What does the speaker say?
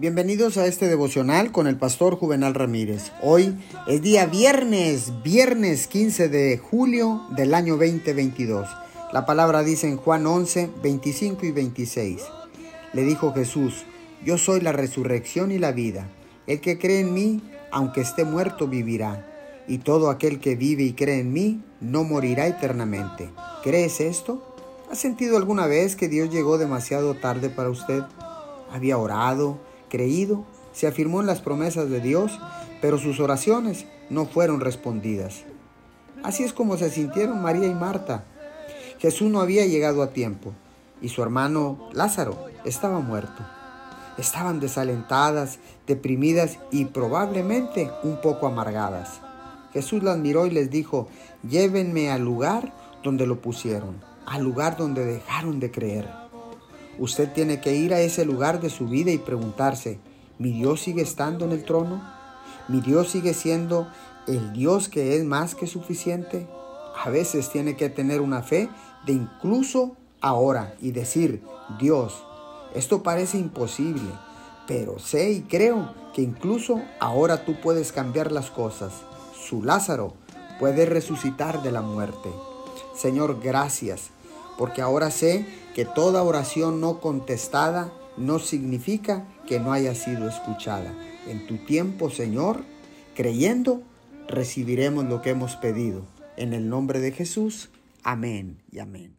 Bienvenidos a este devocional con el pastor Juvenal Ramírez. Hoy es día viernes, viernes 15 de julio del año 2022. La palabra dice en Juan 11, 25 y 26. Le dijo Jesús, yo soy la resurrección y la vida. El que cree en mí, aunque esté muerto, vivirá. Y todo aquel que vive y cree en mí, no morirá eternamente. ¿Crees esto? ¿Ha sentido alguna vez que Dios llegó demasiado tarde para usted? Había orado, creído, se afirmó en las promesas de Dios, pero sus oraciones no fueron respondidas. Así es como se sintieron María y Marta. Jesús no había llegado a tiempo y su hermano Lázaro estaba muerto. Estaban desalentadas, deprimidas y probablemente un poco amargadas. Jesús las miró y les dijo, llévenme al lugar donde lo pusieron al lugar donde dejaron de creer. Usted tiene que ir a ese lugar de su vida y preguntarse, ¿mi Dios sigue estando en el trono? ¿Mi Dios sigue siendo el Dios que es más que suficiente? A veces tiene que tener una fe de incluso ahora y decir, Dios, esto parece imposible, pero sé y creo que incluso ahora tú puedes cambiar las cosas. Su Lázaro puede resucitar de la muerte. Señor, gracias porque ahora sé que toda oración no contestada no significa que no haya sido escuchada. En tu tiempo, Señor, creyendo, recibiremos lo que hemos pedido. En el nombre de Jesús, amén y amén.